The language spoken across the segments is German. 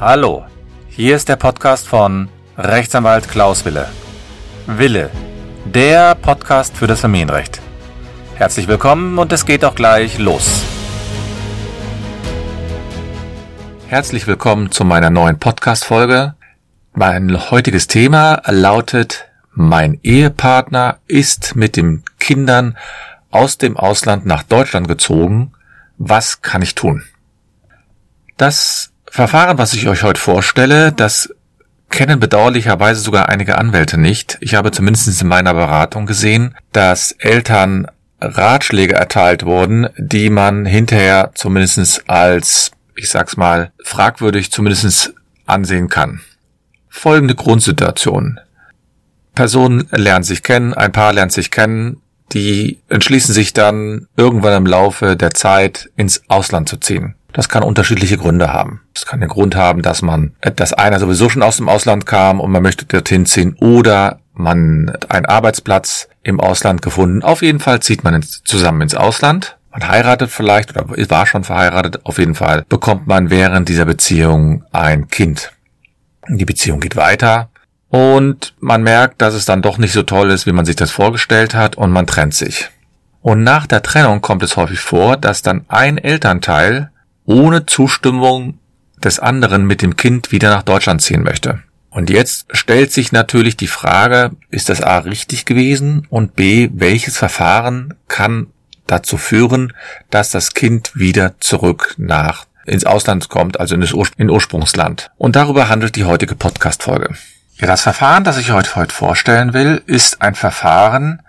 Hallo, hier ist der Podcast von Rechtsanwalt Klaus Wille. Wille, der Podcast für das Familienrecht. Herzlich willkommen und es geht auch gleich los. Herzlich willkommen zu meiner neuen Podcast-Folge. Mein heutiges Thema lautet Mein Ehepartner ist mit den Kindern aus dem Ausland nach Deutschland gezogen. Was kann ich tun? Das Verfahren, was ich euch heute vorstelle, das kennen bedauerlicherweise sogar einige Anwälte nicht. Ich habe zumindest in meiner Beratung gesehen, dass Eltern Ratschläge erteilt wurden, die man hinterher zumindest als, ich sag's mal, fragwürdig zumindest ansehen kann. Folgende Grundsituation. Personen lernen sich kennen, ein Paar lernt sich kennen, die entschließen sich dann irgendwann im Laufe der Zeit ins Ausland zu ziehen. Das kann unterschiedliche Gründe haben. Es kann den Grund haben, dass man, dass einer sowieso schon aus dem Ausland kam und man möchte dorthin ziehen oder man hat einen Arbeitsplatz im Ausland gefunden. Auf jeden Fall zieht man zusammen ins Ausland. Man heiratet vielleicht oder war schon verheiratet. Auf jeden Fall bekommt man während dieser Beziehung ein Kind. Die Beziehung geht weiter und man merkt, dass es dann doch nicht so toll ist, wie man sich das vorgestellt hat und man trennt sich. Und nach der Trennung kommt es häufig vor, dass dann ein Elternteil ohne Zustimmung des anderen mit dem Kind wieder nach Deutschland ziehen möchte. Und jetzt stellt sich natürlich die Frage, ist das A richtig gewesen und B, welches Verfahren kann dazu führen, dass das Kind wieder zurück nach ins Ausland kommt, also in das Ur in Ursprungsland. Und darüber handelt die heutige Podcast-Folge. Ja, das Verfahren, das ich heute, heute vorstellen will, ist ein Verfahren,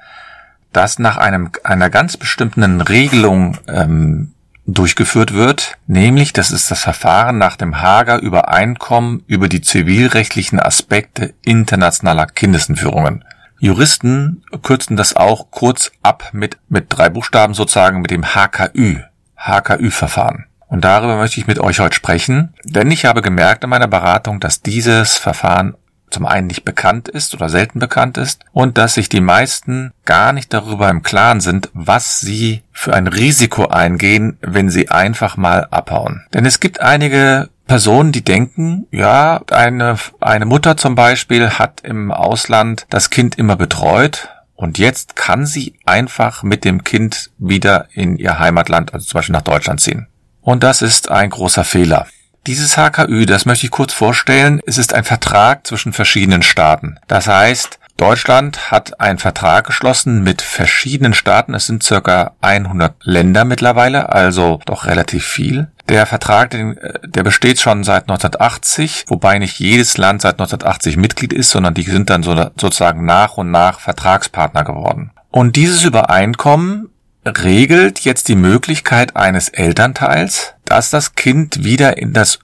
das nach einem, einer ganz bestimmten Regelung ähm, durchgeführt wird, nämlich das ist das Verfahren nach dem Hager Übereinkommen über die zivilrechtlichen Aspekte internationaler Kindesentführungen. Juristen kürzen das auch kurz ab mit, mit drei Buchstaben sozusagen mit dem HKÜ, HKÜ-Verfahren. Und darüber möchte ich mit euch heute sprechen, denn ich habe gemerkt in meiner Beratung, dass dieses Verfahren zum einen nicht bekannt ist oder selten bekannt ist und dass sich die meisten gar nicht darüber im Klaren sind, was sie für ein Risiko eingehen, wenn sie einfach mal abhauen. Denn es gibt einige Personen, die denken, ja, eine, eine Mutter zum Beispiel hat im Ausland das Kind immer betreut und jetzt kann sie einfach mit dem Kind wieder in ihr Heimatland, also zum Beispiel nach Deutschland ziehen. Und das ist ein großer Fehler. Dieses HKÜ, das möchte ich kurz vorstellen, es ist ein Vertrag zwischen verschiedenen Staaten. Das heißt, Deutschland hat einen Vertrag geschlossen mit verschiedenen Staaten. Es sind circa 100 Länder mittlerweile, also doch relativ viel. Der Vertrag, der besteht schon seit 1980, wobei nicht jedes Land seit 1980 Mitglied ist, sondern die sind dann so, sozusagen nach und nach Vertragspartner geworden. Und dieses Übereinkommen regelt jetzt die Möglichkeit eines Elternteils, dass das Kind wieder in das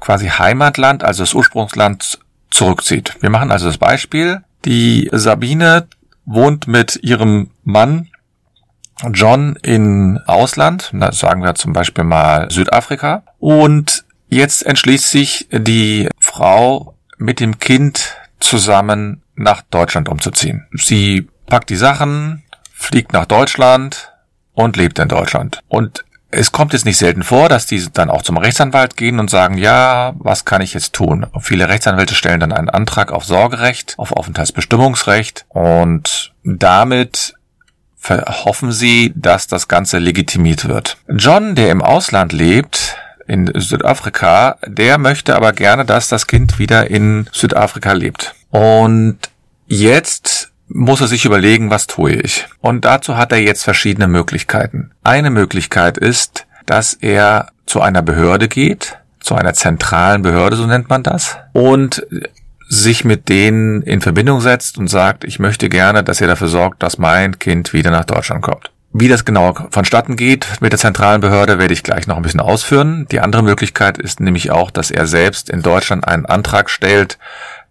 quasi Heimatland, also das Ursprungsland zurückzieht. Wir machen also das Beispiel. Die Sabine wohnt mit ihrem Mann John in Ausland, sagen wir zum Beispiel mal Südafrika. Und jetzt entschließt sich die Frau mit dem Kind zusammen nach Deutschland umzuziehen. Sie packt die Sachen, fliegt nach Deutschland und lebt in Deutschland. Und es kommt jetzt nicht selten vor, dass die dann auch zum Rechtsanwalt gehen und sagen, ja, was kann ich jetzt tun? Viele Rechtsanwälte stellen dann einen Antrag auf Sorgerecht, auf Aufenthaltsbestimmungsrecht und damit hoffen sie, dass das Ganze legitimiert wird. John, der im Ausland lebt, in Südafrika, der möchte aber gerne, dass das Kind wieder in Südafrika lebt. Und jetzt muss er sich überlegen, was tue ich. Und dazu hat er jetzt verschiedene Möglichkeiten. Eine Möglichkeit ist, dass er zu einer Behörde geht, zu einer zentralen Behörde, so nennt man das, und sich mit denen in Verbindung setzt und sagt, ich möchte gerne, dass ihr dafür sorgt, dass mein Kind wieder nach Deutschland kommt. Wie das genau vonstatten geht mit der zentralen Behörde, werde ich gleich noch ein bisschen ausführen. Die andere Möglichkeit ist nämlich auch, dass er selbst in Deutschland einen Antrag stellt,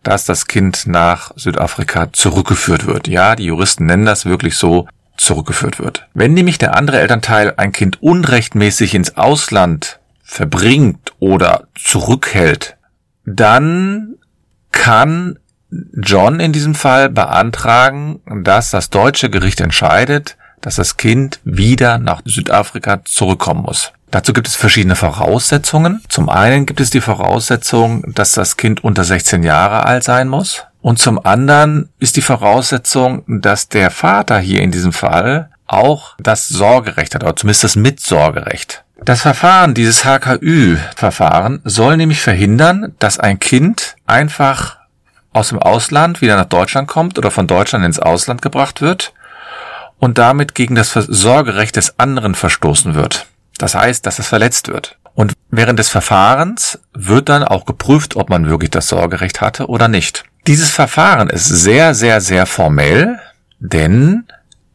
dass das Kind nach Südafrika zurückgeführt wird. Ja, die Juristen nennen das wirklich so, zurückgeführt wird. Wenn nämlich der andere Elternteil ein Kind unrechtmäßig ins Ausland verbringt oder zurückhält, dann kann John in diesem Fall beantragen, dass das deutsche Gericht entscheidet, dass das Kind wieder nach Südafrika zurückkommen muss. Dazu gibt es verschiedene Voraussetzungen. Zum einen gibt es die Voraussetzung, dass das Kind unter 16 Jahre alt sein muss. Und zum anderen ist die Voraussetzung, dass der Vater hier in diesem Fall auch das Sorgerecht hat, oder zumindest das Mitsorgerecht. Das Verfahren, dieses HKÜ-Verfahren, soll nämlich verhindern, dass ein Kind einfach aus dem Ausland wieder nach Deutschland kommt oder von Deutschland ins Ausland gebracht wird und damit gegen das Sorgerecht des anderen verstoßen wird. Das heißt, dass es verletzt wird. Und während des Verfahrens wird dann auch geprüft, ob man wirklich das Sorgerecht hatte oder nicht. Dieses Verfahren ist sehr, sehr, sehr formell, denn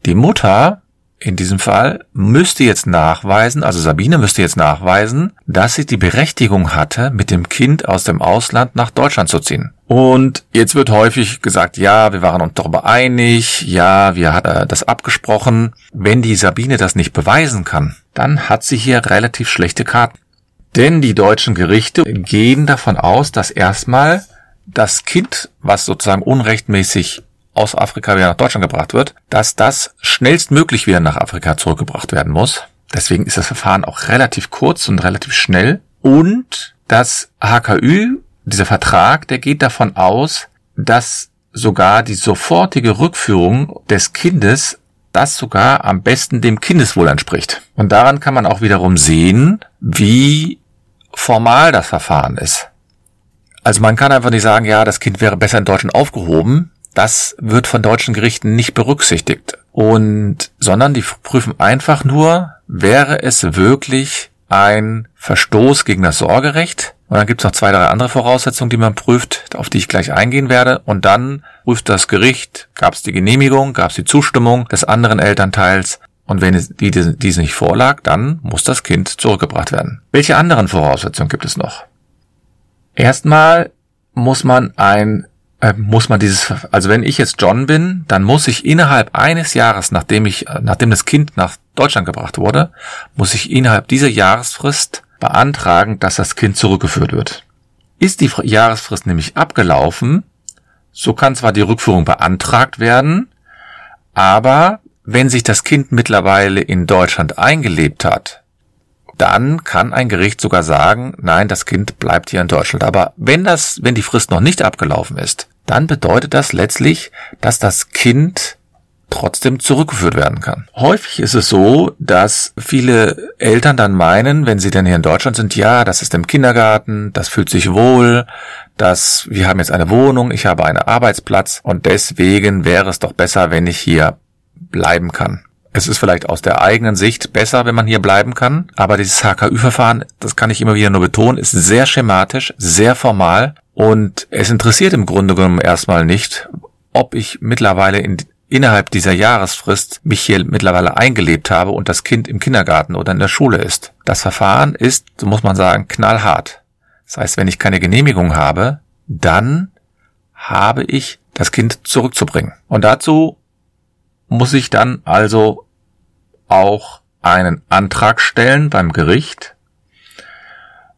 die Mutter in diesem Fall müsste jetzt nachweisen, also Sabine müsste jetzt nachweisen, dass sie die Berechtigung hatte, mit dem Kind aus dem Ausland nach Deutschland zu ziehen. Und jetzt wird häufig gesagt, ja, wir waren uns darüber einig, ja, wir hatten das abgesprochen. Wenn die Sabine das nicht beweisen kann, dann hat sie hier relativ schlechte Karten. Denn die deutschen Gerichte gehen davon aus, dass erstmal das Kind, was sozusagen unrechtmäßig aus Afrika wieder nach Deutschland gebracht wird, dass das schnellstmöglich wieder nach Afrika zurückgebracht werden muss. Deswegen ist das Verfahren auch relativ kurz und relativ schnell. Und das HKÜ, dieser Vertrag, der geht davon aus, dass sogar die sofortige Rückführung des Kindes das sogar am besten dem Kindeswohl entspricht. Und daran kann man auch wiederum sehen, wie formal das Verfahren ist. Also man kann einfach nicht sagen, ja, das Kind wäre besser in Deutschland aufgehoben, das wird von deutschen Gerichten nicht berücksichtigt. Und, sondern die prüfen einfach nur, wäre es wirklich ein Verstoß gegen das Sorgerecht? Und dann gibt es noch zwei, drei andere Voraussetzungen, die man prüft, auf die ich gleich eingehen werde. Und dann prüft das Gericht, gab es die Genehmigung, gab es die Zustimmung des anderen Elternteils. Und wenn diese nicht vorlag, dann muss das Kind zurückgebracht werden. Welche anderen Voraussetzungen gibt es noch? Erstmal muss man ein äh, muss man dieses, also wenn ich jetzt John bin, dann muss ich innerhalb eines Jahres, nachdem ich, äh, nachdem das Kind nach Deutschland gebracht wurde, muss ich innerhalb dieser Jahresfrist beantragen, dass das Kind zurückgeführt wird. Ist die Jahresfrist nämlich abgelaufen, so kann zwar die Rückführung beantragt werden, aber wenn sich das Kind mittlerweile in Deutschland eingelebt hat, dann kann ein Gericht sogar sagen, nein, das Kind bleibt hier in Deutschland. Aber wenn das, wenn die Frist noch nicht abgelaufen ist, dann bedeutet das letztlich, dass das Kind trotzdem zurückgeführt werden kann. Häufig ist es so, dass viele Eltern dann meinen, wenn sie denn hier in Deutschland sind, ja, das ist im Kindergarten, das fühlt sich wohl, dass wir haben jetzt eine Wohnung, ich habe einen Arbeitsplatz und deswegen wäre es doch besser, wenn ich hier bleiben kann. Es ist vielleicht aus der eigenen Sicht besser, wenn man hier bleiben kann, aber dieses HKÜ-Verfahren, das kann ich immer wieder nur betonen, ist sehr schematisch, sehr formal und es interessiert im Grunde genommen erstmal nicht, ob ich mittlerweile in, innerhalb dieser Jahresfrist mich hier mittlerweile eingelebt habe und das Kind im Kindergarten oder in der Schule ist. Das Verfahren ist, so muss man sagen, knallhart. Das heißt, wenn ich keine Genehmigung habe, dann habe ich das Kind zurückzubringen. Und dazu muss ich dann also auch einen Antrag stellen beim Gericht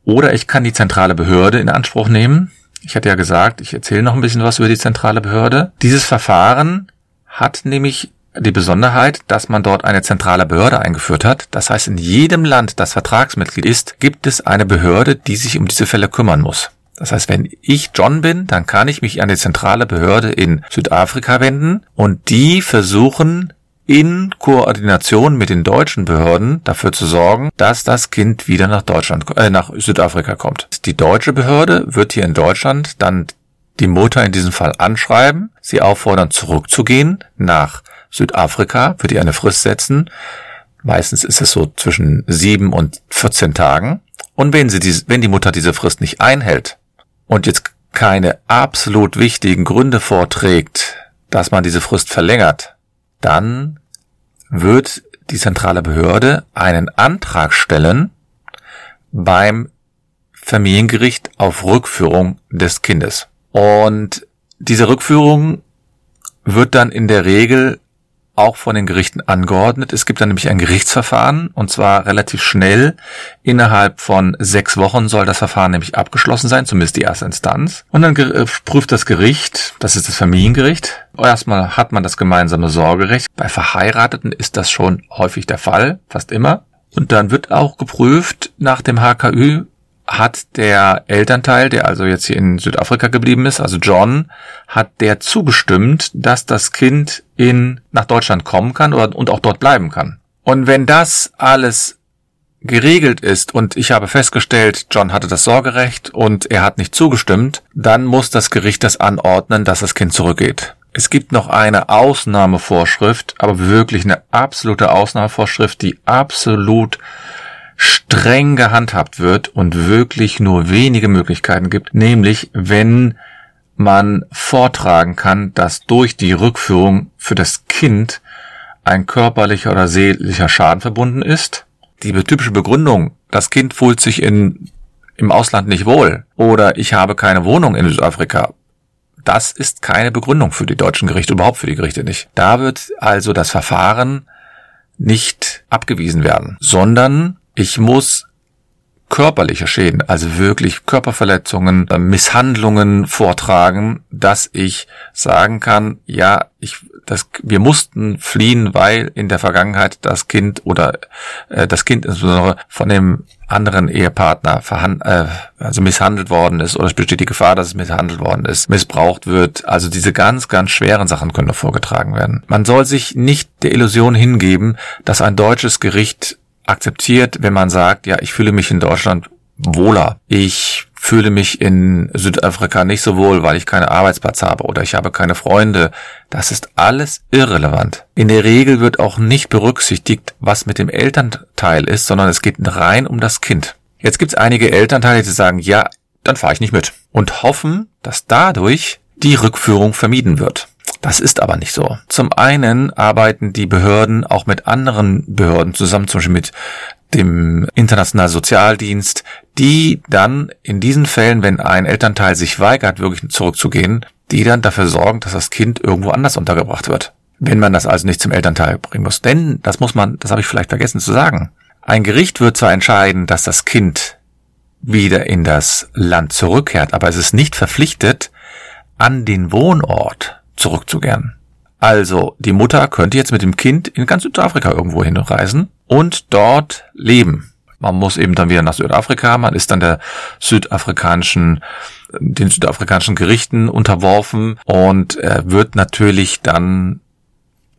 oder ich kann die zentrale Behörde in Anspruch nehmen. Ich hatte ja gesagt, ich erzähle noch ein bisschen was über die zentrale Behörde. Dieses Verfahren hat nämlich die Besonderheit, dass man dort eine zentrale Behörde eingeführt hat. Das heißt, in jedem Land, das Vertragsmitglied ist, gibt es eine Behörde, die sich um diese Fälle kümmern muss. Das heißt, wenn ich John bin, dann kann ich mich an die zentrale Behörde in Südafrika wenden und die versuchen in Koordination mit den deutschen Behörden dafür zu sorgen, dass das Kind wieder nach Deutschland, äh, nach Südafrika kommt. Die deutsche Behörde wird hier in Deutschland dann die Mutter in diesem Fall anschreiben, sie auffordern zurückzugehen nach Südafrika, wird ihr eine Frist setzen. Meistens ist es so zwischen sieben und 14 Tagen. Und wenn sie diese, wenn die Mutter diese Frist nicht einhält und jetzt keine absolut wichtigen Gründe vorträgt, dass man diese Frist verlängert, dann wird die zentrale Behörde einen Antrag stellen beim Familiengericht auf Rückführung des Kindes. Und diese Rückführung wird dann in der Regel auch von den Gerichten angeordnet. Es gibt dann nämlich ein Gerichtsverfahren und zwar relativ schnell. Innerhalb von sechs Wochen soll das Verfahren nämlich abgeschlossen sein, zumindest die erste Instanz. Und dann äh, prüft das Gericht, das ist das Familiengericht. Erstmal hat man das gemeinsame Sorgerecht. Bei Verheirateten ist das schon häufig der Fall, fast immer. Und dann wird auch geprüft nach dem HKÜ, hat der Elternteil, der also jetzt hier in Südafrika geblieben ist, also John, hat der zugestimmt, dass das Kind in, nach Deutschland kommen kann oder, und auch dort bleiben kann. Und wenn das alles geregelt ist und ich habe festgestellt, John hatte das Sorgerecht und er hat nicht zugestimmt, dann muss das Gericht das anordnen, dass das Kind zurückgeht. Es gibt noch eine Ausnahmevorschrift, aber wirklich eine absolute Ausnahmevorschrift, die absolut streng gehandhabt wird und wirklich nur wenige Möglichkeiten gibt, nämlich wenn man vortragen kann, dass durch die Rückführung für das Kind ein körperlicher oder seelischer Schaden verbunden ist. Die typische Begründung, das Kind fühlt sich in, im Ausland nicht wohl oder ich habe keine Wohnung in Südafrika. Das ist keine Begründung für die deutschen Gerichte, überhaupt für die Gerichte nicht. Da wird also das Verfahren nicht abgewiesen werden, sondern ich muss körperliche Schäden, also wirklich Körperverletzungen, äh, Misshandlungen vortragen, dass ich sagen kann, ja, ich, das, wir mussten fliehen, weil in der Vergangenheit das Kind oder äh, das Kind insbesondere von dem anderen Ehepartner verhand, äh, also misshandelt worden ist oder es besteht die Gefahr, dass es misshandelt worden ist, missbraucht wird. Also diese ganz, ganz schweren Sachen können noch vorgetragen werden. Man soll sich nicht der Illusion hingeben, dass ein deutsches Gericht akzeptiert, wenn man sagt, ja, ich fühle mich in Deutschland wohler. Ich fühle mich in Südafrika nicht so wohl, weil ich keinen Arbeitsplatz habe oder ich habe keine Freunde. Das ist alles irrelevant. In der Regel wird auch nicht berücksichtigt, was mit dem Elternteil ist, sondern es geht rein um das Kind. Jetzt gibt es einige Elternteile, die sagen, ja, dann fahre ich nicht mit und hoffen, dass dadurch die Rückführung vermieden wird. Das ist aber nicht so. Zum einen arbeiten die Behörden auch mit anderen Behörden zusammen, zum Beispiel mit dem Internationalen Sozialdienst, die dann in diesen Fällen, wenn ein Elternteil sich weigert, wirklich zurückzugehen, die dann dafür sorgen, dass das Kind irgendwo anders untergebracht wird. Wenn man das also nicht zum Elternteil bringen muss. Denn, das muss man, das habe ich vielleicht vergessen zu sagen, ein Gericht wird zwar entscheiden, dass das Kind wieder in das Land zurückkehrt, aber es ist nicht verpflichtet, an den Wohnort zurückzukehren. Also, die Mutter könnte jetzt mit dem Kind in ganz Südafrika irgendwo hinreisen und dort leben. Man muss eben dann wieder nach Südafrika, man ist dann der südafrikanischen, den südafrikanischen Gerichten unterworfen und äh, wird natürlich dann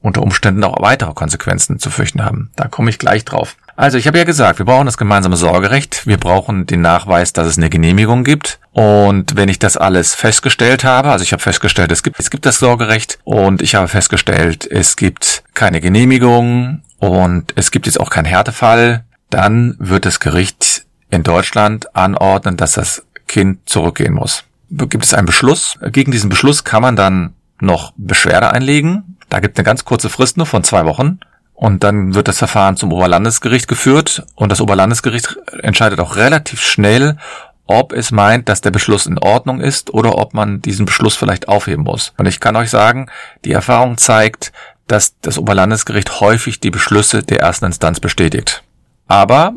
unter Umständen auch weitere Konsequenzen zu fürchten haben. Da komme ich gleich drauf. Also ich habe ja gesagt, wir brauchen das gemeinsame Sorgerecht, wir brauchen den Nachweis, dass es eine Genehmigung gibt. Und wenn ich das alles festgestellt habe, also ich habe festgestellt, es gibt, es gibt das Sorgerecht und ich habe festgestellt, es gibt keine Genehmigung und es gibt jetzt auch keinen Härtefall, dann wird das Gericht in Deutschland anordnen, dass das Kind zurückgehen muss. Gibt es einen Beschluss? Gegen diesen Beschluss kann man dann noch Beschwerde einlegen. Da gibt es eine ganz kurze Frist nur von zwei Wochen. Und dann wird das Verfahren zum Oberlandesgericht geführt und das Oberlandesgericht entscheidet auch relativ schnell, ob es meint, dass der Beschluss in Ordnung ist oder ob man diesen Beschluss vielleicht aufheben muss. Und ich kann euch sagen, die Erfahrung zeigt, dass das Oberlandesgericht häufig die Beschlüsse der ersten Instanz bestätigt. Aber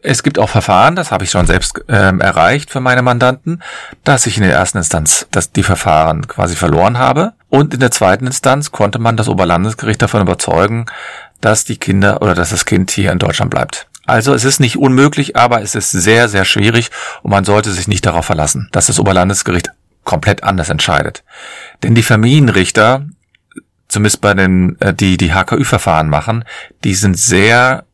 es gibt auch Verfahren, das habe ich schon selbst ähm, erreicht für meine Mandanten, dass ich in der ersten Instanz dass die Verfahren quasi verloren habe. Und in der zweiten Instanz konnte man das Oberlandesgericht davon überzeugen, dass die Kinder oder dass das Kind hier in Deutschland bleibt. Also es ist nicht unmöglich, aber es ist sehr, sehr schwierig und man sollte sich nicht darauf verlassen, dass das Oberlandesgericht komplett anders entscheidet. Denn die Familienrichter, zumindest bei den, äh, die die HKÜ-Verfahren machen, die sind sehr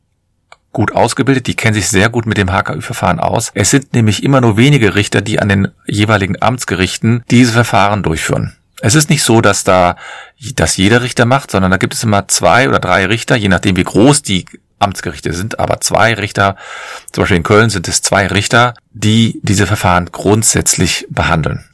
gut ausgebildet, die kennen sich sehr gut mit dem HKÜ-Verfahren aus. Es sind nämlich immer nur wenige Richter, die an den jeweiligen Amtsgerichten diese Verfahren durchführen. Es ist nicht so, dass da das jeder Richter macht, sondern da gibt es immer zwei oder drei Richter, je nachdem wie groß die Amtsgerichte sind, aber zwei Richter, zum Beispiel in Köln sind es zwei Richter, die diese Verfahren grundsätzlich behandeln.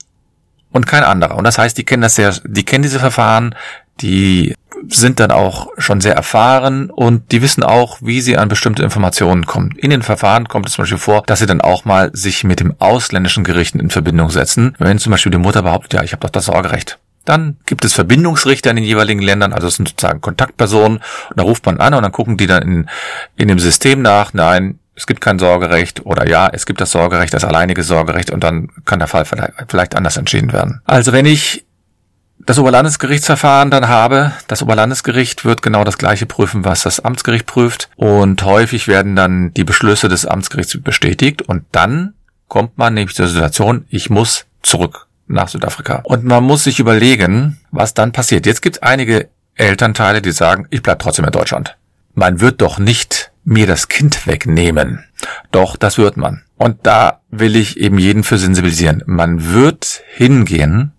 Und kein anderer. Und das heißt, die kennen das sehr, die kennen diese Verfahren, die sind dann auch schon sehr erfahren und die wissen auch, wie sie an bestimmte Informationen kommen. In den Verfahren kommt es zum Beispiel vor, dass sie dann auch mal sich mit dem ausländischen Gerichten in Verbindung setzen. Wenn zum Beispiel die Mutter behauptet, ja, ich habe doch das Sorgerecht. Dann gibt es Verbindungsrichter in den jeweiligen Ländern, also es sind sozusagen Kontaktpersonen. Und da ruft man an und dann gucken die dann in, in dem System nach, nein, es gibt kein Sorgerecht oder ja, es gibt das Sorgerecht, das alleinige Sorgerecht und dann kann der Fall vielleicht anders entschieden werden. Also wenn ich das Oberlandesgerichtsverfahren dann habe, das Oberlandesgericht wird genau das gleiche prüfen, was das Amtsgericht prüft und häufig werden dann die Beschlüsse des Amtsgerichts bestätigt und dann kommt man nämlich zur Situation, ich muss zurück nach Südafrika. Und man muss sich überlegen, was dann passiert. Jetzt gibt es einige Elternteile, die sagen, ich bleib trotzdem in Deutschland. Man wird doch nicht mir das Kind wegnehmen. Doch, das wird man. Und da will ich eben jeden für sensibilisieren. Man wird hingehen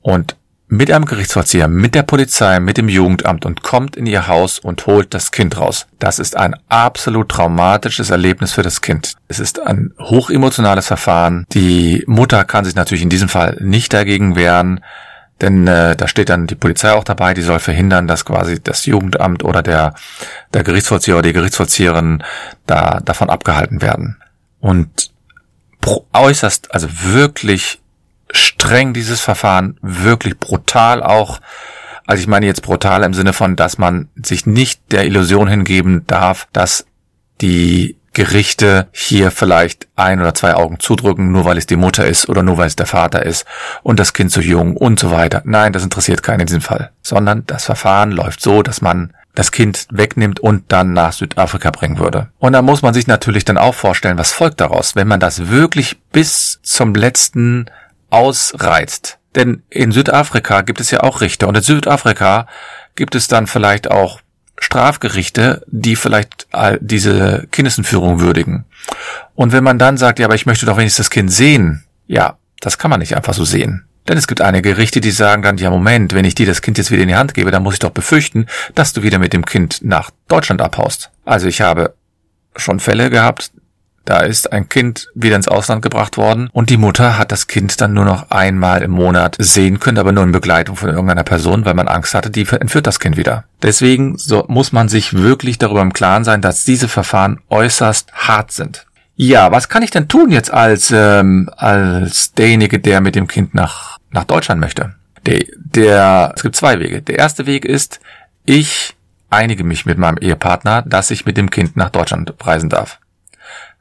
und mit einem Gerichtsvollzieher, mit der Polizei, mit dem Jugendamt und kommt in ihr Haus und holt das Kind raus. Das ist ein absolut traumatisches Erlebnis für das Kind. Es ist ein hochemotionales Verfahren. Die Mutter kann sich natürlich in diesem Fall nicht dagegen wehren. Denn äh, da steht dann die Polizei auch dabei, die soll verhindern, dass quasi das Jugendamt oder der, der Gerichtsvollzieher oder die Gerichtsvollzieherin da davon abgehalten werden. Und äußerst, also wirklich streng dieses Verfahren, wirklich brutal auch. Also ich meine jetzt brutal im Sinne von, dass man sich nicht der Illusion hingeben darf, dass die Gerichte hier vielleicht ein oder zwei Augen zudrücken, nur weil es die Mutter ist oder nur weil es der Vater ist und das Kind so jung und so weiter. Nein, das interessiert keinen in diesem Fall. Sondern das Verfahren läuft so, dass man das Kind wegnimmt und dann nach Südafrika bringen würde. Und da muss man sich natürlich dann auch vorstellen, was folgt daraus, wenn man das wirklich bis zum letzten ausreizt. Denn in Südafrika gibt es ja auch Richter und in Südafrika gibt es dann vielleicht auch Strafgerichte, die vielleicht diese Kindesentführung würdigen. Und wenn man dann sagt, ja, aber ich möchte doch wenigstens das Kind sehen, ja, das kann man nicht einfach so sehen. Denn es gibt einige Gerichte, die sagen dann, ja Moment, wenn ich dir das Kind jetzt wieder in die Hand gebe, dann muss ich doch befürchten, dass du wieder mit dem Kind nach Deutschland abhaust. Also ich habe schon Fälle gehabt, da ist ein Kind wieder ins Ausland gebracht worden und die Mutter hat das Kind dann nur noch einmal im Monat sehen können, aber nur in Begleitung von irgendeiner Person, weil man Angst hatte, die entführt das Kind wieder. Deswegen so muss man sich wirklich darüber im Klaren sein, dass diese Verfahren äußerst hart sind. Ja, was kann ich denn tun jetzt als ähm, als derjenige, der mit dem Kind nach nach Deutschland möchte? Der, der es gibt zwei Wege. Der erste Weg ist, ich einige mich mit meinem Ehepartner, dass ich mit dem Kind nach Deutschland reisen darf.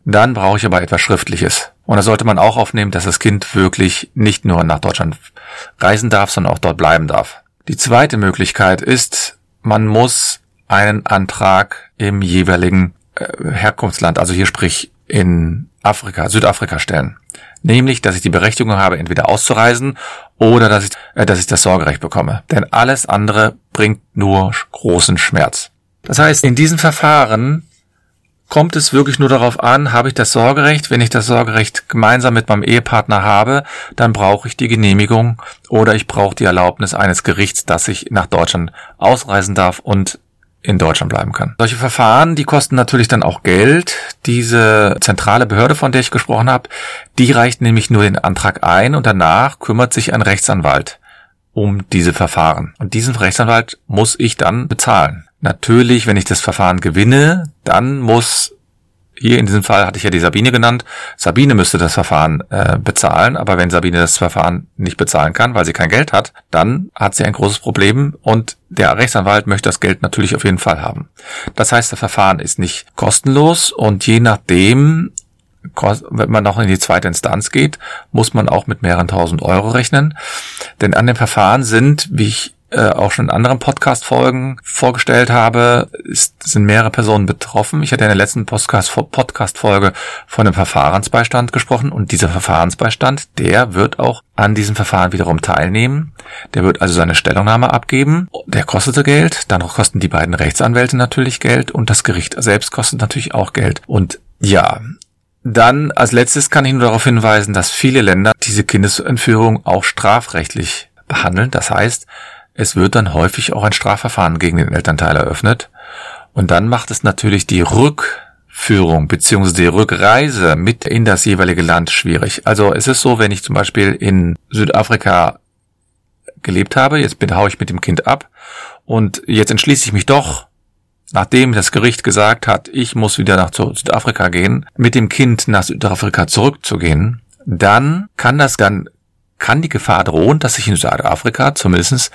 Dann brauche ich aber etwas Schriftliches. Und da sollte man auch aufnehmen, dass das Kind wirklich nicht nur nach Deutschland reisen darf, sondern auch dort bleiben darf. Die zweite Möglichkeit ist, man muss einen Antrag im jeweiligen äh, Herkunftsland, also hier sprich in Afrika, Südafrika stellen. Nämlich, dass ich die Berechtigung habe, entweder auszureisen oder dass ich, äh, dass ich das Sorgerecht bekomme. Denn alles andere bringt nur großen Schmerz. Das heißt, in diesem Verfahren kommt es wirklich nur darauf an, habe ich das Sorgerecht? Wenn ich das Sorgerecht gemeinsam mit meinem Ehepartner habe, dann brauche ich die Genehmigung oder ich brauche die Erlaubnis eines Gerichts, dass ich nach Deutschland ausreisen darf und in Deutschland bleiben kann. Solche Verfahren, die kosten natürlich dann auch Geld. Diese zentrale Behörde, von der ich gesprochen habe, die reicht nämlich nur den Antrag ein und danach kümmert sich ein Rechtsanwalt um diese Verfahren. Und diesen Rechtsanwalt muss ich dann bezahlen. Natürlich, wenn ich das Verfahren gewinne, dann muss hier in diesem Fall hatte ich ja die Sabine genannt. Sabine müsste das Verfahren äh, bezahlen, aber wenn Sabine das Verfahren nicht bezahlen kann, weil sie kein Geld hat, dann hat sie ein großes Problem und der Rechtsanwalt möchte das Geld natürlich auf jeden Fall haben. Das heißt, das Verfahren ist nicht kostenlos und je nachdem, wenn man noch in die zweite Instanz geht, muss man auch mit mehreren tausend Euro rechnen. Denn an dem Verfahren sind, wie ich äh, auch schon in anderen Podcast-Folgen vorgestellt habe, ist, sind mehrere Personen betroffen. Ich hatte in der letzten Podcast-Folge von dem Verfahrensbeistand gesprochen und dieser Verfahrensbeistand, der wird auch an diesem Verfahren wiederum teilnehmen. Der wird also seine Stellungnahme abgeben. Der kostete Geld. Dann kosten die beiden Rechtsanwälte natürlich Geld und das Gericht selbst kostet natürlich auch Geld. Und ja, dann als letztes kann ich nur darauf hinweisen, dass viele Länder diese Kindesentführung auch strafrechtlich behandeln. Das heißt, es wird dann häufig auch ein Strafverfahren gegen den Elternteil eröffnet. Und dann macht es natürlich die Rückführung bzw. die Rückreise mit in das jeweilige Land schwierig. Also es ist so, wenn ich zum Beispiel in Südafrika gelebt habe, jetzt bin, hau ich mit dem Kind ab und jetzt entschließe ich mich doch, nachdem das Gericht gesagt hat, ich muss wieder nach Südafrika gehen, mit dem Kind nach Südafrika zurückzugehen, dann kann das dann kann die Gefahr drohen, dass ich in Südafrika zumindest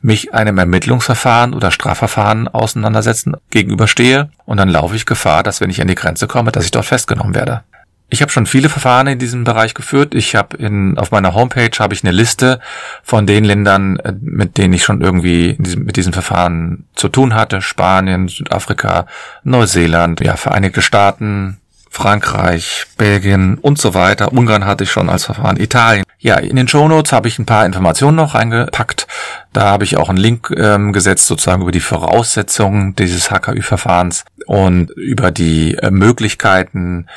mich einem Ermittlungsverfahren oder Strafverfahren auseinandersetzen gegenüberstehe und dann laufe ich Gefahr, dass wenn ich an die Grenze komme, dass ich dort festgenommen werde. Ich habe schon viele Verfahren in diesem Bereich geführt. Ich habe in auf meiner Homepage habe ich eine Liste von den Ländern, äh, mit denen ich schon irgendwie diesem, mit diesem Verfahren zu tun hatte: Spanien, Südafrika, Neuseeland, ja Vereinigte Staaten, Frankreich, Belgien und so weiter. Ungarn hatte ich schon als Verfahren, Italien. Ja, in den Shownotes habe ich ein paar Informationen noch reingepackt. Da habe ich auch einen Link ähm, gesetzt, sozusagen über die Voraussetzungen dieses HKÜ-Verfahrens und über die äh, Möglichkeiten,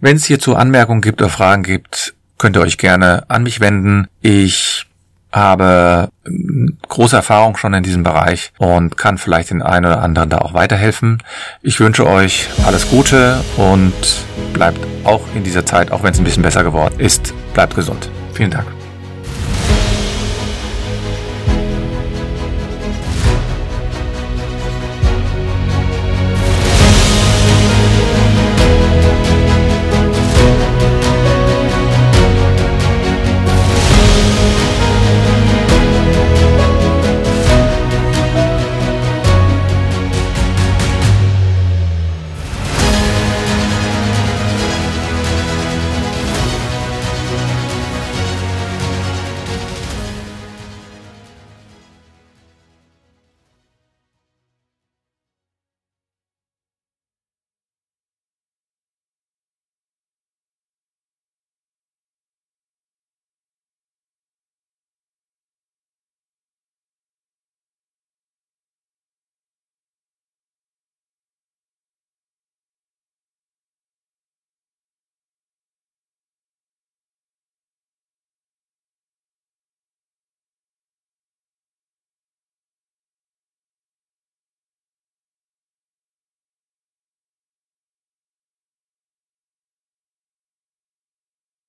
wenn es hierzu Anmerkungen gibt oder Fragen gibt, könnt ihr euch gerne an mich wenden. Ich habe ähm, große Erfahrung schon in diesem Bereich und kann vielleicht den einen oder anderen da auch weiterhelfen. Ich wünsche euch alles Gute und bleibt auch in dieser Zeit, auch wenn es ein bisschen besser geworden ist, bleibt gesund. Vielen Dank.